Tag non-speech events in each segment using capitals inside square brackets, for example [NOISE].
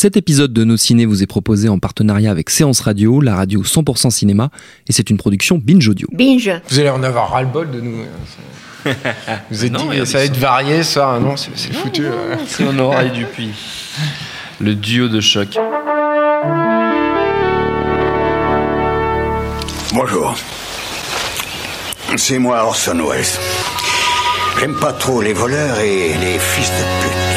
Cet épisode de Nos Ciné vous est proposé en partenariat avec Séance Radio, la radio 100% cinéma, et c'est une production Binge Audio. Binge. Vous allez en avoir ras-le-bol de nous. [LAUGHS] Vous êtes Non, dit, a ça va être varié, ça. Ah Non, c'est foutu. euh. C'est Honora et Dupuis. Le duo de choc. Bonjour. C'est moi Orson Welles. J'aime pas trop les voleurs et les fils de pute.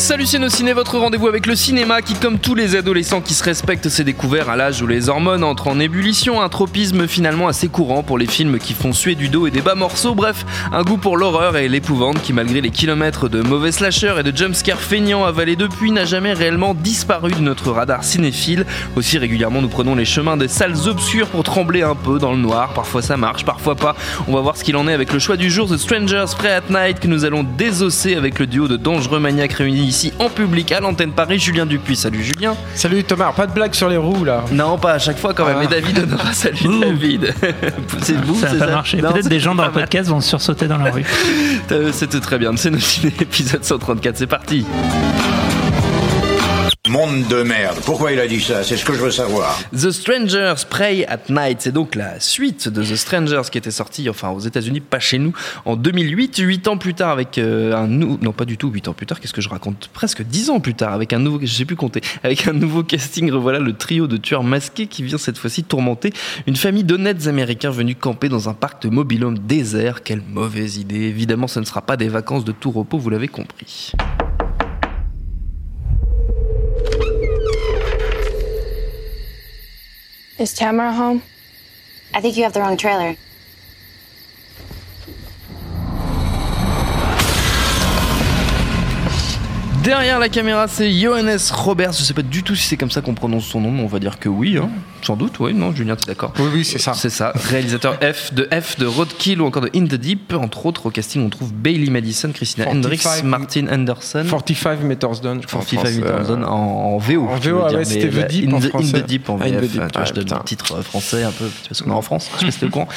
Salut ciné, votre rendez-vous avec le cinéma qui, comme tous les adolescents qui se respectent, s'est découvert à l'âge où les hormones entrent en ébullition, un tropisme finalement assez courant pour les films qui font suer du dos et des bas morceaux, bref, un goût pour l'horreur et l'épouvante qui, malgré les kilomètres de mauvais slashers et de jumpscares feignants avalés depuis, n'a jamais réellement disparu de notre radar cinéphile. Aussi régulièrement, nous prenons les chemins des salles obscures pour trembler un peu dans le noir. Parfois ça marche, parfois pas. On va voir ce qu'il en est avec le choix du jour The Strangers Prey at Night que nous allons désosser avec le duo de dangereux maniaques réunis ici en public à l'antenne Paris. Julien Dupuis, salut Julien. Salut Thomas, pas de blague sur les roues là. Non, pas à chaque fois quand même. Ah. Et David Honora, [LAUGHS] salut Ouh. David. c'est vous, Ça va pas marcher. Peut-être des gens dans le podcast vont sursauter dans la rue. [LAUGHS] Euh, C'était très bien. C'est notre [LAUGHS] épisode 134. C'est parti. Monde de merde. Pourquoi il a dit ça? C'est ce que je veux savoir. The Strangers Prey at Night, c'est donc la suite de The Strangers qui était sortie, enfin aux États-Unis, pas chez nous, en 2008, 8 ans plus tard avec euh, un nou- non pas du tout 8 ans plus tard, qu'est-ce que je raconte? Presque 10 ans plus tard avec un nouveau, je sais compter, avec un nouveau casting, revoilà le trio de tueurs masqués qui vient cette fois-ci tourmenter une famille d'honnêtes Américains venus camper dans un parc de mobil-home désert. Quelle mauvaise idée Évidemment, ce ne sera pas des vacances de tout repos, vous l'avez compris. Is Tamara home? I think you have the wrong trailer. Derrière la caméra, c'est Johannes Roberts. Je sais pas du tout si c'est comme ça qu'on prononce son nom, mais on va dire que oui. hein. Sans doute, oui. Non, Julien, t'es d'accord Oui, oui, c'est ça. C'est ça. Réalisateur F de F, de Roadkill ou encore de In the Deep. Entre autres, au casting, on trouve Bailey Madison, Christina 45 Hendricks, Martin Anderson. 45 Meters Down, je crois. en 45 France, Minutes euh, Down en, en VO. en tu VO, ah ouais, c'était The Deep in, en the, in the Deep en Ah, VF. Deep, tu vois, ouais, je donne le titre français un peu, parce qu'on est en France. Je sais pas si courant.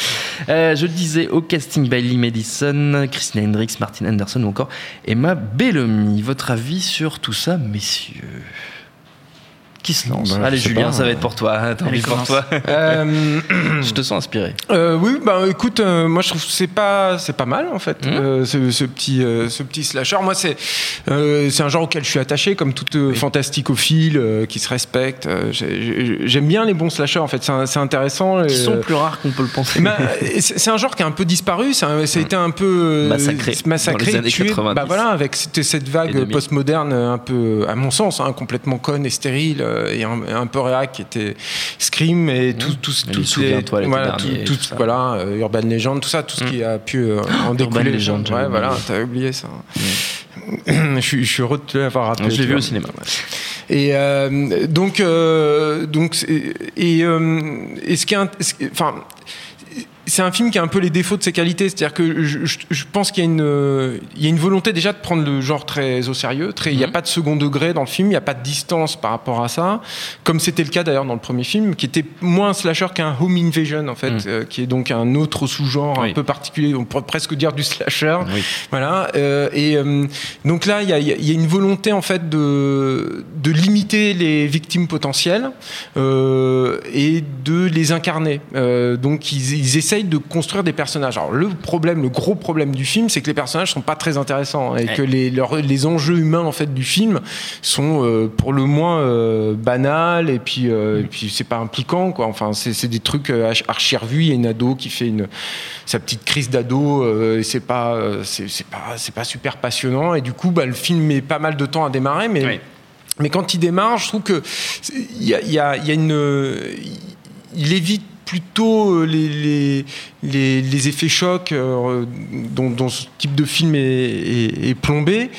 Euh, je disais au casting Bailey Madison, Christina Hendricks, Martin Anderson ou encore Emma Bellamy. Votre avis sur tout ça, messieurs qui se lance Bah, Allez Julien, pas. ça va être pour toi. hein, Tant pis pour toi. Euh, Je te sens inspiré. Euh, oui, bah écoute, euh, moi je trouve que c'est pas c'est pas mal en fait euh, ce, ce petit euh, ce petit slasher. Moi c'est euh, c'est un genre auquel je suis attaché comme tout euh, fantasticophile euh, qui se respecte. Euh, j'ai- j'ai- J'aime bien les bons slashers en fait, c'est intéressant. Et, sont euh, plus rares qu'on peut le penser. bah, c'est un genre qui a un peu disparu, ça, a- ça a été un peu euh, Massacré massacré dans les années tué. 90. Bah voilà, avec cette, cette Et vague 2000. postmoderne un peu, à mon sens, hein, complètement conne et stérile euh, et un, un peu réac qui était Scream et tout, tout, Et tout, les Souviens-toi, l'été voilà, et tout, tout tout- voilà, euh, Urban Legend, tout ça, tout ce qui a pu euh, en Urban découler. Legend, j'avais ouais, voilà, t'as oublié ça. je, suis, je suis heureux de te l'avoir rappelé. Je l'ai vu au cinéma. Et euh, donc, euh, donc, c'est- et, euh, et ce qui est, enfin, c'est un film qui a un peu les défauts de ses qualités, c'est-à-dire que je, je- je pense qu'il y a une, il y a une volonté déjà de prendre le genre très au sérieux. Très, il n'y a Mhm. pas de second degré dans le film, il n'y a pas de distance par rapport à ça, comme c'était le cas d'ailleurs dans le premier film, qui était moins un slasher qu'un home invasion en fait, Mhm. euh, qui est donc un autre sous-genre Oui. un peu particulier, on pourrait presque dire du slasher. Oui. Voilà. euh, et euh, donc là, il y a, il y a- une volonté en fait de, de limiter les victimes potentielles euh, et de les incarner. Euh, donc ils, ils de construire des personnages. Alors le problème, le gros problème du film, c'est que les personnages sont pas très intéressants et Ouais. que les, les enjeux humains en fait du film sont euh, pour le moins euh, banals et puis euh, et puis c'est pas impliquant quoi. Enfin c'est c'est des trucs euh, archi- revus. Il y a une ado qui fait une sa petite crise d'ado et c'est pas c'est pas c'est pas super passionnant et du coup bah, le film met pas mal de temps à démarrer mais mais quand il démarre je trouve que il y a, y a- y a une il évite plutôt euh, les, les, les, effets chocs euh, dont, ce type de film est plombé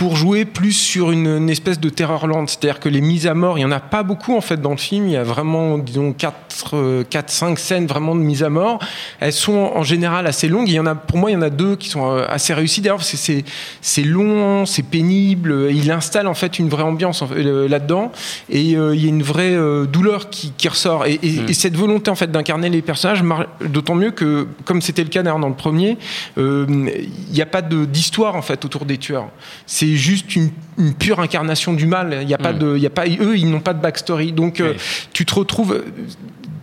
pour jouer plus sur une, une espèce de terreur lente. C'est-à-dire que les mises à mort, il n'y en a pas beaucoup en fait dans le film. Il y a vraiment, disons, 4, 4 5 scènes vraiment de mise à mort. Elles sont en général assez longues. Il y en a, pour moi, il y en a deux qui sont euh, assez réussies d'ailleurs parce que c'est, c'est long, c'est pénible. Il installe en fait une vraie ambiance euh, là-dedans et euh, il y a une vraie euh, douleur qui, qui ressort. Et, et- et cette volonté en fait d'incarner les personnages, d'autant mieux que, comme c'était le cas d'ailleurs dans le premier, euh, il n'y a pas de, d'histoire en fait autour des tueurs. C'est c'est juste une, une pure incarnation du mal. Il y a pas Mm. de, il y a pas, eux, ils n'ont pas de backstory. Donc, euh, tu te retrouves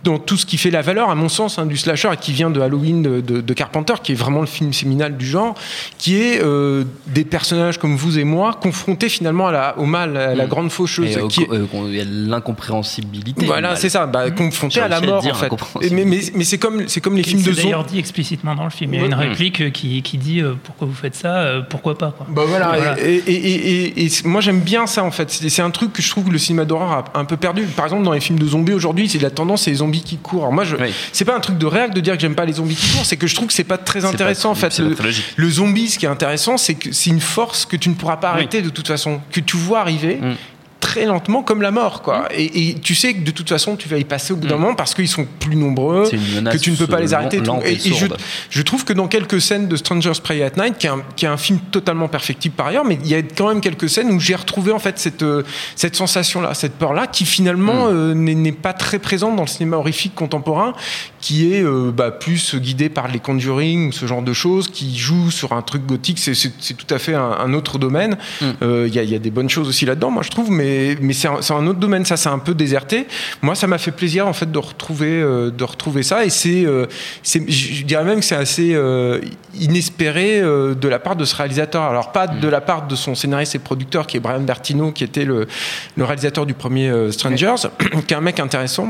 dans tout ce qui fait la valeur, à mon sens, hein, du slasher et qui vient de Halloween de, de- de Carpenter, qui est vraiment le film séminal du genre, qui est euh, des personnages comme vous et moi confrontés finalement à la- au mal, à la Mm. grande faucheuse. Et au- qui est- euh, il y a l'incompréhensibilité. voilà, c'est ça, bah, confronté J'ai à la mort dire en fait. Mais, mais, mais c'est comme, c'est comme les films de C'est zombies. d'ailleurs dit explicitement dans le film. Il y a une Ouais. réplique qui, qui dit euh, pourquoi vous faites ça, euh, pourquoi pas. Quoi. Bah voilà, Voilà. Et, et- et- et- et moi j'aime bien ça en fait. C'est c'est un truc que je trouve que le cinéma d'horreur a un peu perdu. Par exemple, dans les films de zombies aujourd'hui, c'est la tendance, c'est les zombies qui courent. Alors moi, je, Oui. c'est pas un truc de réac de dire que j'aime pas les zombies qui courent, c'est que je trouve que c'est pas très intéressant pas- en fait. Le, zombie, ce qui est intéressant, c'est que c'est une force que tu ne pourras pas Oui. arrêter de toute façon, que tu vois arriver. Mm. Très lentement, comme la mort, quoi. Et, et tu sais que de toute façon, tu vas y passer au bout d'un Mm. moment parce qu'ils sont plus nombreux, que tu ne peux pas les euh, arrêter. et je, trouve que dans quelques scènes de Stranger's Prey at Night, qui est un, qui est un film totalement perfectible par ailleurs, mais il y a quand même quelques scènes où j'ai retrouvé en fait cette, euh, cette sensation-là, cette peur-là, qui finalement Mm. euh, n'est pas très présente dans le cinéma horrifique contemporain, qui est euh, bah, plus guidé par les Conjuring, ce genre de choses, qui joue sur un truc gothique. C'est- C'est c'est tout à fait un, un autre domaine. Mm. Euh, Il y, a, il y a des bonnes choses aussi là-dedans, moi je trouve, mais, mais c'est un, c'est un autre domaine. Ça, c'est un peu déserté. Moi, ça m'a fait plaisir en fait de retrouver, euh, de retrouver ça, et c'est, je dirais même que c'est assez inespéré de la part de ce réalisateur. Alors pas de la part de son scénariste et producteur qui est Brian Bertino, qui était le, le réalisateur du premier Strangers, [CLEARS THROAT] qui est un mec intéressant.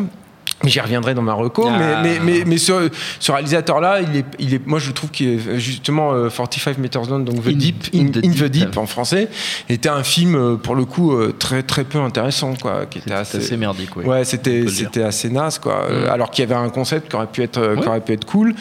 J'y reviendrai dans ma reco, Ah. mais, mais, mais, mais ce, ce réalisateur-là, il est, il est, moi je trouve qu'il est justement euh, 45 Meters Down, donc The In- Deep, In In, the In the Deep. Deep en français, était un film euh, pour le coup euh, très très peu intéressant, quoi, qui était assez, assez merdique, oui. Ouais, On c'était c'était assez naze quoi. Euh, Mm. Alors qu'il y avait un concept qui aurait pu être euh, qui Ouais. aurait pu être cool,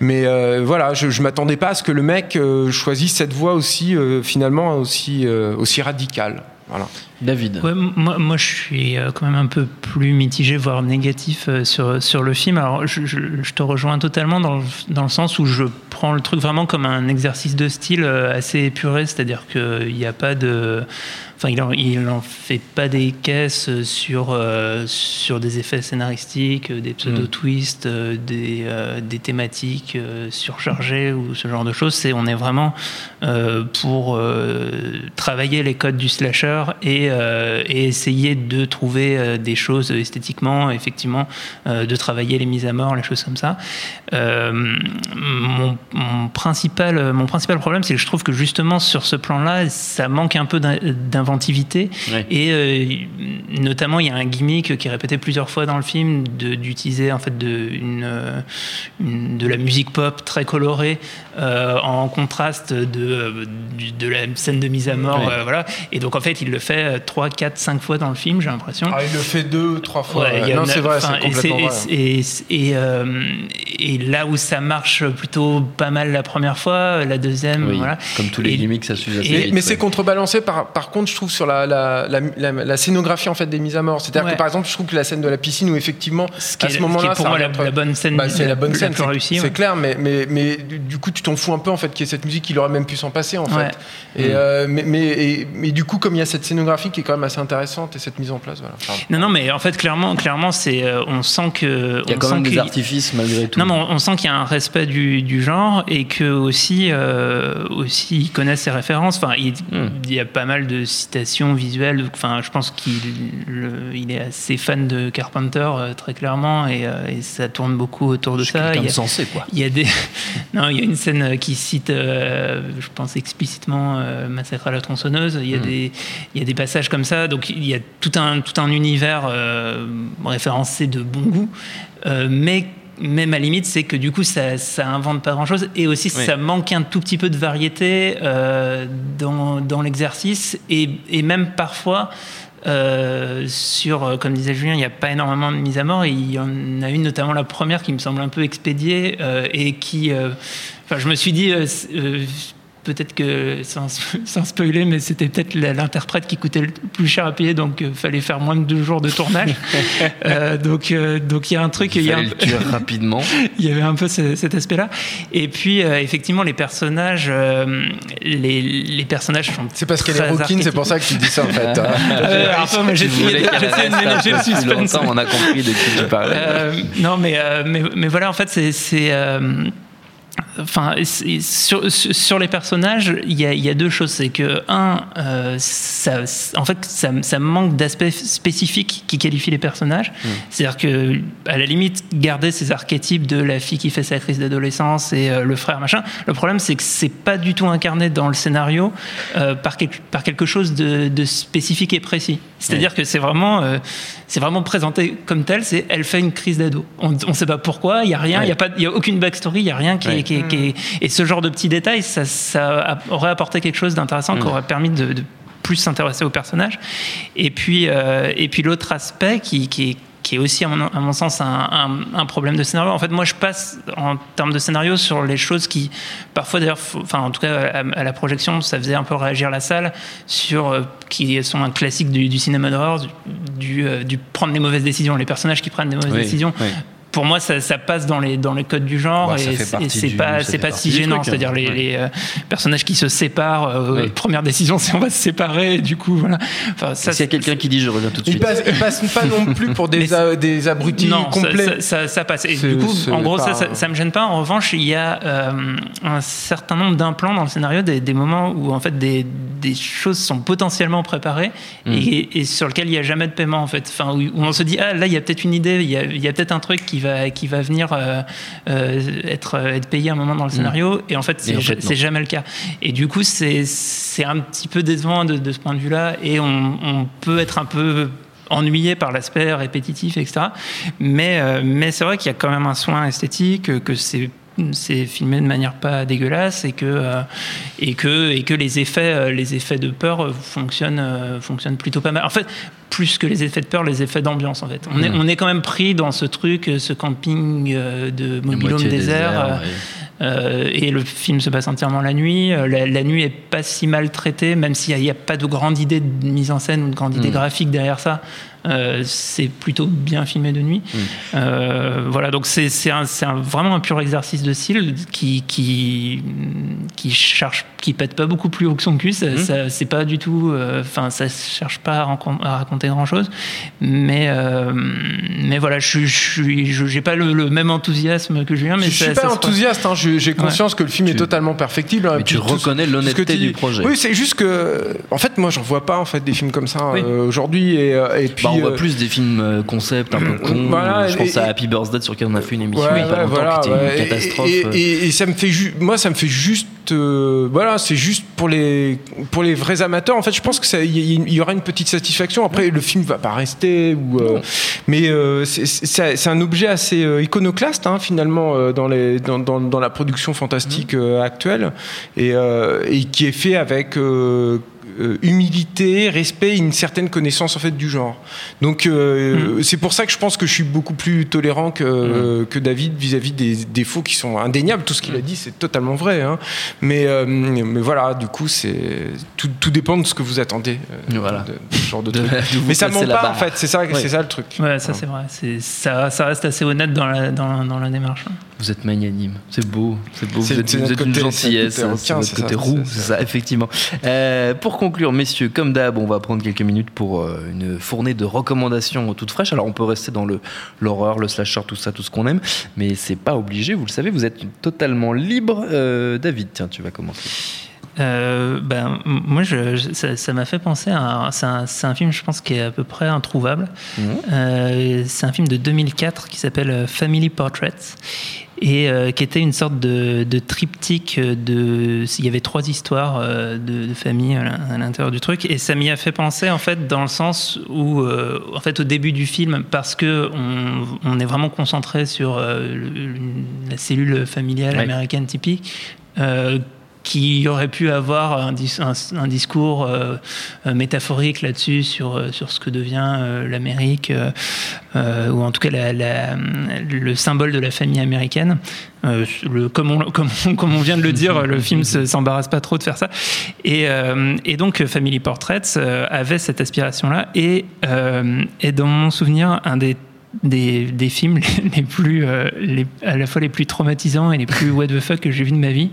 mais euh, voilà, je, je m'attendais pas à ce que le mec euh, choisisse cette voie aussi euh, finalement aussi euh, aussi radicale. Voilà. David. Ouais, moi, moi, je suis euh, quand même un peu plus mitigé, voire négatif euh, sur, sur le film. Alors, je, je- je te rejoins totalement dans le, dans le sens où je prends le truc vraiment comme un exercice de style euh, assez épuré, c'est-à-dire qu'il n'y a pas de. Enfin, il en, il en fait pas des caisses sur, euh, sur des effets scénaristiques, des pseudo-twists, euh, des, euh, des thématiques euh, surchargées ou ce genre de choses. C'est, on est vraiment pour travailler les codes du slasher et, euh, et essayer de trouver euh, des choses esthétiquement, effectivement, euh, de travailler les mises à mort, les choses comme ça. Mon, mon principal, mon principal problème, c'est que je trouve que justement sur ce plan-là, ça manque un peu d'in- d'inventivité. Ouais. Et notamment, il y a un gimmick qui est répété plusieurs fois dans le film d'utiliser en fait de, une, une- de la musique pop très colorée en contraste de, de la scène de mise à mort. Ouais. voilà. Et donc, en fait, il le fait 3, 4, 5 fois dans le film, j'ai l'impression. Ah, il le fait deux, trois fois. Ouais, non, c'est vrai, c'est et complètement vrai. et, et, et, euh, et là où ça marche plutôt pas mal la première fois, la deuxième, Oui, voilà. Comme tous les Et- gimmicks, ça et- Mais, mais c'est contrebalancé par, par contre, je trouve, sur la, la, la, la- la scénographie en fait, des mises à mort. C'est-à-dire Ouais. que par exemple, je trouve que la scène de la piscine où effectivement, Ce qui à ce moment-là, pour moi la, bonne scène, Bah, c'est la bonne scène, c'est- clair, mais, mais, mais du coup, tu t'en fous un peu en fait qu'il y ait cette musique, il aurait même pu s'en passer en fait. Et, euh, mais, mais, et- mais du coup, comme il y a cette scénographie qui est quand même assez intéressante et cette mise en place, voilà. Non, non, mais en fait, clairement, clairement, c'est, euh, on sent que, Il y a on quand sent même des qu'il- artifices malgré tout. Non, mais on, on sent qu'il y a un respect du, du genre et que aussi, euh, aussi ils connaissent ses références. Enfin, il, Hmm. il y a pas mal de citations visuelles. Enfin, je pense qu'il il est assez fan de Carpenter euh, très clairement et, euh, et ça tourne beaucoup autour de Je ça. Il y a- sensé, quoi. il y a des [LAUGHS] non, il y a une scène qui cite, euh, je pense explicitement euh, Massacre à la tronçonneuse. Il y a Mm. des il y a des passages comme ça. Donc il y a tout un tout un univers euh, référencé de bon goût, Euh, mais même à la limite, c'est que du coup, ça, ça invente pas grand-chose. Et aussi, Oui. ça manque un tout petit peu de variété euh, dans, dans l'exercice. Et, et même parfois, euh, sur, comme disait Julien, il n'y a pas énormément de mise à mort. Et il y en a une, notamment la première, qui me semble un peu expédiée euh, et qui. Enfin, je me suis dit. Euh, euh, Peut-être que, sans, sans spoiler, mais c'était peut-être l'interprète qui coûtait le plus cher à payer, donc il fallait faire moins de deux jours de tournage. [LAUGHS] Euh, donc, euh, donc il y a un truc, Il y a un, le tuer rapidement. [LAUGHS] il y avait un peu ce- cet aspect-là. Et puis, euh, effectivement, les personnages, euh, les, les personnages sont. C'est parce qu'elle est rouquine, c'est pour ça que tu dis ça en fait. hein. [LAUGHS] Euh, de- ménager le suspense. on a compris de qui tu parlais. Euh, non, mais, euh, mais, mais voilà, en fait, c'est. Enfin, sur, les personnages, il y a, il y a deux choses. C'est que, un, euh, ça, en fait, ça, ça manque d'aspects spécifiques qui qualifient les personnages. C'est-à-dire que, à la limite, garder ces archétypes de la fille qui fait sa crise d'adolescence et euh, le frère, machin. Le problème, c'est que c'est pas du tout incarné dans le scénario euh, par, quel- par quelque chose de, de spécifique et précis. C'est-à-dire que c'est vraiment, c'est vraiment présenté comme tel. C'est elle fait une crise d'ado. On ne sait pas pourquoi. Il y a rien. Il y a pas. Il y a aucune backstory. Il y a rien qui, est, qui est- qui est- Et ce genre de petits détails, ça, aurait apporté quelque chose d'intéressant qui aurait permis de, de plus s'intéresser au personnage. Et puis, euh, et puis l'autre aspect qui, qui est qui est aussi, à mon, à mon sens, un, un- un problème de scénario. En fait, moi, je passe, en termes de scénario, sur les choses qui, parfois, d'ailleurs, enfin, en tout cas, à, à la projection, ça faisait un peu réagir la salle, sur, euh, qui sont un classique du, du cinéma d'horreur, du, du, euh, du prendre les mauvaises décisions, les personnages qui prennent des mauvaises Oui, décisions. oui. Pour moi, ça, ça passe dans les, dans les codes du genre Bah, et c'est- pas, c'est pas si gênant. hein. C'est-à-dire les, Ouais. les, euh, personnages qui se séparent. euh, Oui. Première décision, c'est on va se séparer. Du coup, voilà. Enfin, ça, S'il y a quelqu'un qui dit je reviens tout de Ils suite. passent, ils passent pas [LAUGHS] non plus pour des, a- des abrutis non, ça- complets. Ça, ça- ça passe. Et du coup, en gros, ça, pas- ça, ça me gêne pas. En revanche, il y a euh, un certain nombre d'implants dans le scénario, des, des moments où en fait des, des choses sont potentiellement préparées Mm. et, et sur lesquelles il n'y a jamais de paiement en fait. Enfin, où, où on se dit ah là il y a peut-être une idée, il y a, il y a peut-être un truc qui va qui va venir euh, euh, être être payé à un moment dans le scénario et en fait Mm. C'est en fait, jamais le cas. Et du coup c'est c'est un petit peu décevant de, de ce point de vue-là et on, on peut être un peu ennuyé par l'aspect répétitif, etc. Mais, euh, mais c'est vrai qu'il y a quand même un soin esthétique, euh, que c'est c'est filmé de manière pas dégueulasse et que euh, et que et que les effets euh, les effets de peur euh, fonctionnent fonctionnent plutôt pas mal en fait plus que les effets de peur les effets d'ambiance en fait on est on est quand même pris dans ce truc ce camping de mobilhome désert, ouais. euh, et le film se passe entièrement la nuit. La, la nuit est pas si mal traitée, même s'il n'y a, pas de grande idée de mise en scène ou de grande idée Mm. graphique derrière ça. Euh, c'est plutôt bien filmé de nuit. Mm. Euh, voilà, donc c'est vraiment un pur exercice de style qui qui qui cherche, qui pète pas beaucoup plus haut que son cul. Ça, Mm. ça- c'est pas du tout, euh, enfin, ça cherche pas à, raconter grand chose. Mais euh, mais voilà, je suis- j'ai pas le, le même enthousiasme que Julien. Mais je suis pas ça enthousiaste, hein, j'ai conscience que le film est Tu- totalement perfectible. hein, Mais tu reconnais l'honnêteté du projet. Oui, c'est juste que, en fait, moi, j'en vois pas en fait des films comme ça Oui. euh, aujourd'hui, et, et puis. Bah, on voit euh, plus des films euh, concept un peu [CLEARS THROAT] cons. Voilà, je pense à Happy Birthday sur lequel on a fait une émission Ouais, il y a pas longtemps voilà, qui était une Et- catastrophe. Et, et- et ça me fait moi, ça me fait juste, euh, voilà, c'est juste pour les pour les vrais amateurs. En fait, je pense que ça, il y, y aura une petite satisfaction. Après, le film va pas rester, ou, euh, mais euh, c'est- un objet assez iconoclaste hein, finalement dans les dans, dans, dans la production fantastique euh, actuelle, et, et qui est fait avec humilité, respect, et une certaine connaissance en fait du genre. Donc euh, c'est pour ça que je pense que je suis beaucoup plus tolérant que, euh, que David vis-à-vis des défauts qui sont indéniables. Tout ce qu'il a dit, c'est totalement vrai. hein. Mais, euh, mais voilà, du coup, c'est tout, tout dépend de ce que vous attendez euh, Voilà. de, de ce genre de [LAUGHS] truc. Mais ça ment pas en fait. C'est ça, Ouais. c'est ça le truc. Ouais, ça c'est vrai. Ça, ça reste assez honnête dans la, dans, dans la démarche. Hein. Vous êtes magnanime, c'est beau, c'est beau. Vous êtes, vous côté- gentillesse, c'est côté c'est votre côté ça, roux, ça. ça, effectivement. Euh, pour conclure, messieurs, comme d'hab, on va prendre quelques minutes pour euh, une fournée de recommandations toutes fraîches. Alors, on peut rester dans le l'horreur, le slasher, tout ça, tout ce qu'on aime, mais c'est pas obligé. Vous le savez, vous êtes totalement libre. Euh, David, tiens, tu vas commencer. Euh, ben, moi, je, je- ça m'a fait penser à. C'est un, film, je pense, qui est à peu près introuvable. Euh, c'est un film de 2004 qui s'appelle Family Portraits et euh, qui était une sorte de, de triptyque de. Il y avait trois histoires euh, de, de famille à l'in- à l'intérieur du truc et ça m'y a fait penser en fait dans le sens où, euh, en fait, au début du film, parce que on, on est vraiment concentré sur euh, le- la cellule familiale Ouais. américaine typique. Qui aurait pu avoir un, dis- un- un discours euh, euh, métaphorique là-dessus sur, euh, sur ce que devient l'Amérique, ou en tout cas le symbole de la famille américaine. [LAUGHS] Comme, on, vient de le dire, le film se- s'embarrasse pas trop de faire ça. Et, donc Family Portraits avait cette aspiration-là, et, et dans mon souvenir, un des des, films [LAUGHS] les plus à la fois les plus traumatisants et les plus what the fuck que j'ai vu de ma vie.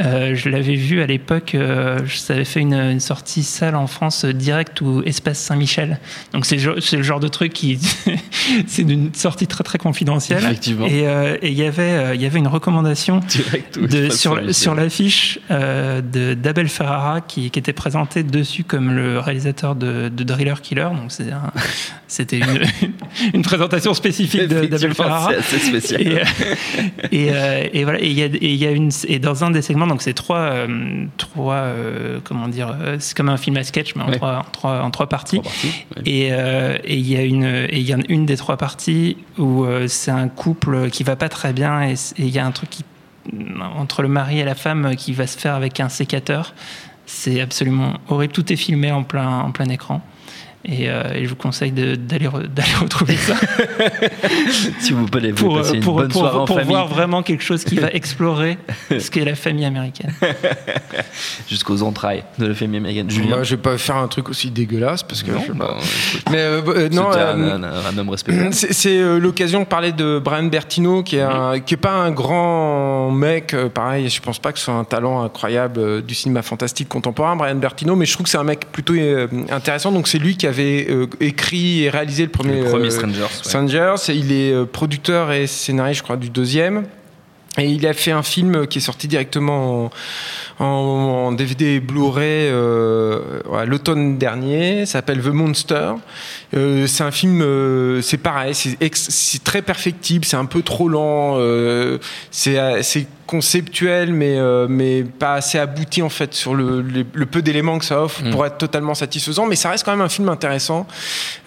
Euh, je l'avais vu à l'époque, euh, ça avait fait une, une sortie salle en France euh, direct ou Espace Saint-Michel. Donc c'est le, genre- de truc qui, [LAUGHS] c'est d'une sortie très très confidentielle. Effectivement. Et euh, il y avait euh, il y avait une recommandation Direct, oui, de, sur, sur l'affiche d'Abel Ferrara qui, qui était présenté dessus comme le réalisateur de, de Driller Killer. Donc [LAUGHS] c'était une, [LAUGHS] une présentation spécifique d'Abel Ferrara. c'est assez spécial. Et, et, et voilà, et y a, et il y a une et dans un des segments, donc c'est trois, euh, trois, euh, comment dire, euh, c'est comme un film à sketch, mais en Ouais. trois, en trois, en trois parties. Trois parties, ouais. Et euh, et il y a une, et il y a une des trois parties où c'est un couple qui va pas très bien et il y a un truc qui entre le mari et la femme qui va se faire avec un sécateur. C'est absolument horrible. Tout est filmé en plein, en plein écran. Et, euh, et je vous conseille d'aller re- d'aller [LAUGHS] retrouver ça [LAUGHS] Si vous voulez vous pour, passer une pour, bonne pour- soirée en pour famille voir vraiment quelque chose qui va [LAUGHS] explorer ce qu'est la famille américaine. jusqu'aux entrailles de la famille américaine. Julien Moi, je vais pas faire un truc aussi dégueulasse parce que. Non, je bah, Mais euh, euh, euh, un, un- un homme respectable. [CLEARS THROAT] C'est euh, l'occasion de parler de Brian Bertino, qui est, un- qui est pas un grand mec, euh, pareil, je pense pas que ce soit un talent incroyable du cinéma fantastique contemporain, Brian Bertino, mais je trouve que c'est un mec plutôt euh, intéressant. Donc c'est lui qui avait euh, écrit et réalisé le premier, Le premier euh, Strangers. ouais. Strangers. Il est euh, producteur et scénariste, je crois, du deuxième. Et il a fait un film qui est sorti directement en, en- en DVD et Blu-ray euh, l'automne dernier. Ça s'appelle The Monster. Euh, c'est un film, euh, c'est pareil, c'est ex- c'est très perfectible, c'est un peu trop lent, euh, c'est euh, c'est conceptuel, mais euh, mais pas assez abouti en fait sur le, le- le peu d'éléments que ça offre Mm. pour être totalement satisfaisant. Mais ça reste quand même un film intéressant.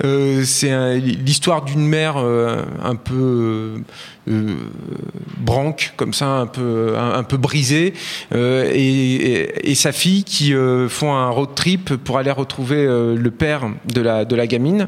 Euh, c'est l'histoire d'une mère euh, un peu euh, branque comme ça, un peu un, un peu brisée, euh, et, et- et sa fille qui euh, font un road trip pour aller retrouver le père de la de la gamine.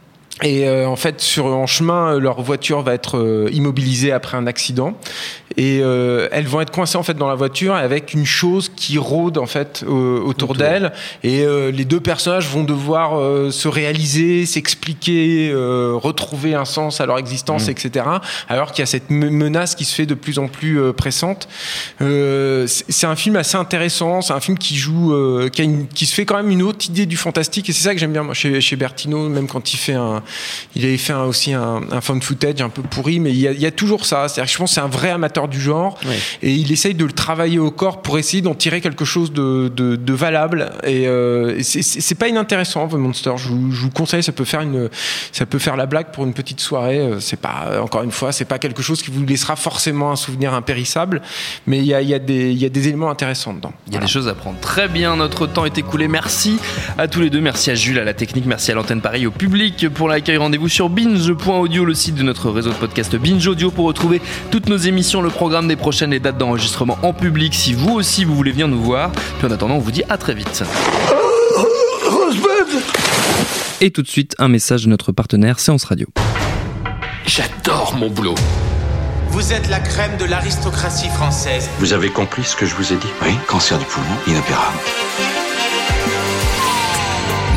Et euh, en fait, sur, en chemin, euh, leur voiture va être euh, immobilisée après un accident. Et euh, elles vont être coincées en fait dans la voiture avec une chose qui rôde en fait au- autour Autour. d'elles. Et euh, les deux personnages vont devoir euh, se réaliser, s'expliquer, euh, retrouver un sens à leur existence, Mm. etc. Alors qu'il y a cette me- menace qui se fait de plus en plus euh, pressante. Euh, c'est c'est un film assez intéressant. C'est un film qui joue, euh, qui, a une- qui se fait quand même une autre idée du fantastique. Et c'est ça que j'aime bien moi, chez, chez Bertino, même quand il fait un, il avait fait un- aussi un, un found footage un peu pourri, mais il y a, il y a toujours ça. C'est-à-dire que je pense que c'est un vrai amateur du genre et il essaye de le travailler au corps pour essayer d'en tirer quelque chose de, de, de valable. Et, euh, c'est- pas inintéressant, The Monster. Je vous, je vous conseille, ça peut faire une, ça peut faire la blague pour une petite soirée. Euh, C'est pas, encore une fois, c'est pas quelque chose qui vous laissera forcément un souvenir impérissable, mais il y a, il y a des, il y a des éléments intéressants dedans. Il y a Voilà. des choses à prendre. Très bien, notre temps est écoulé. Merci à tous les deux. Merci à Jules, à la technique. Merci à l'antenne Paris, au public pour l'accueil. Rendez-vous sur binge.audio, le site de notre réseau de podcast Binge Audio pour retrouver toutes nos émissions, le programme des prochaines, les dates d'enregistrement en public si vous aussi vous voulez venir nous voir. Puis en attendant, on vous dit à très vite. Et tout de suite, un message de notre partenaire Séance Radio. J'adore mon boulot. Vous êtes la crème de l'aristocratie française. Vous avez compris ce que je vous ai dit? Oui, cancer du poumon, inopérable.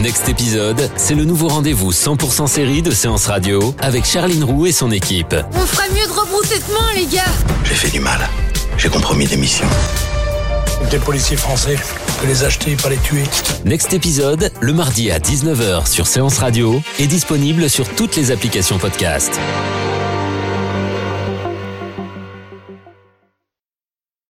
Next épisode, c'est le nouveau rendez-vous 100% série de Séance Radio avec Charline Roux et son équipe. On ferait mieux de rebrousser chemin, les gars J'ai fait du mal. J'ai compromis des missions. Des policiers français, on peut les acheter, pas les tuer. Next épisode, le mardi à 19h sur Séance Radio, est disponible sur toutes les applications podcast.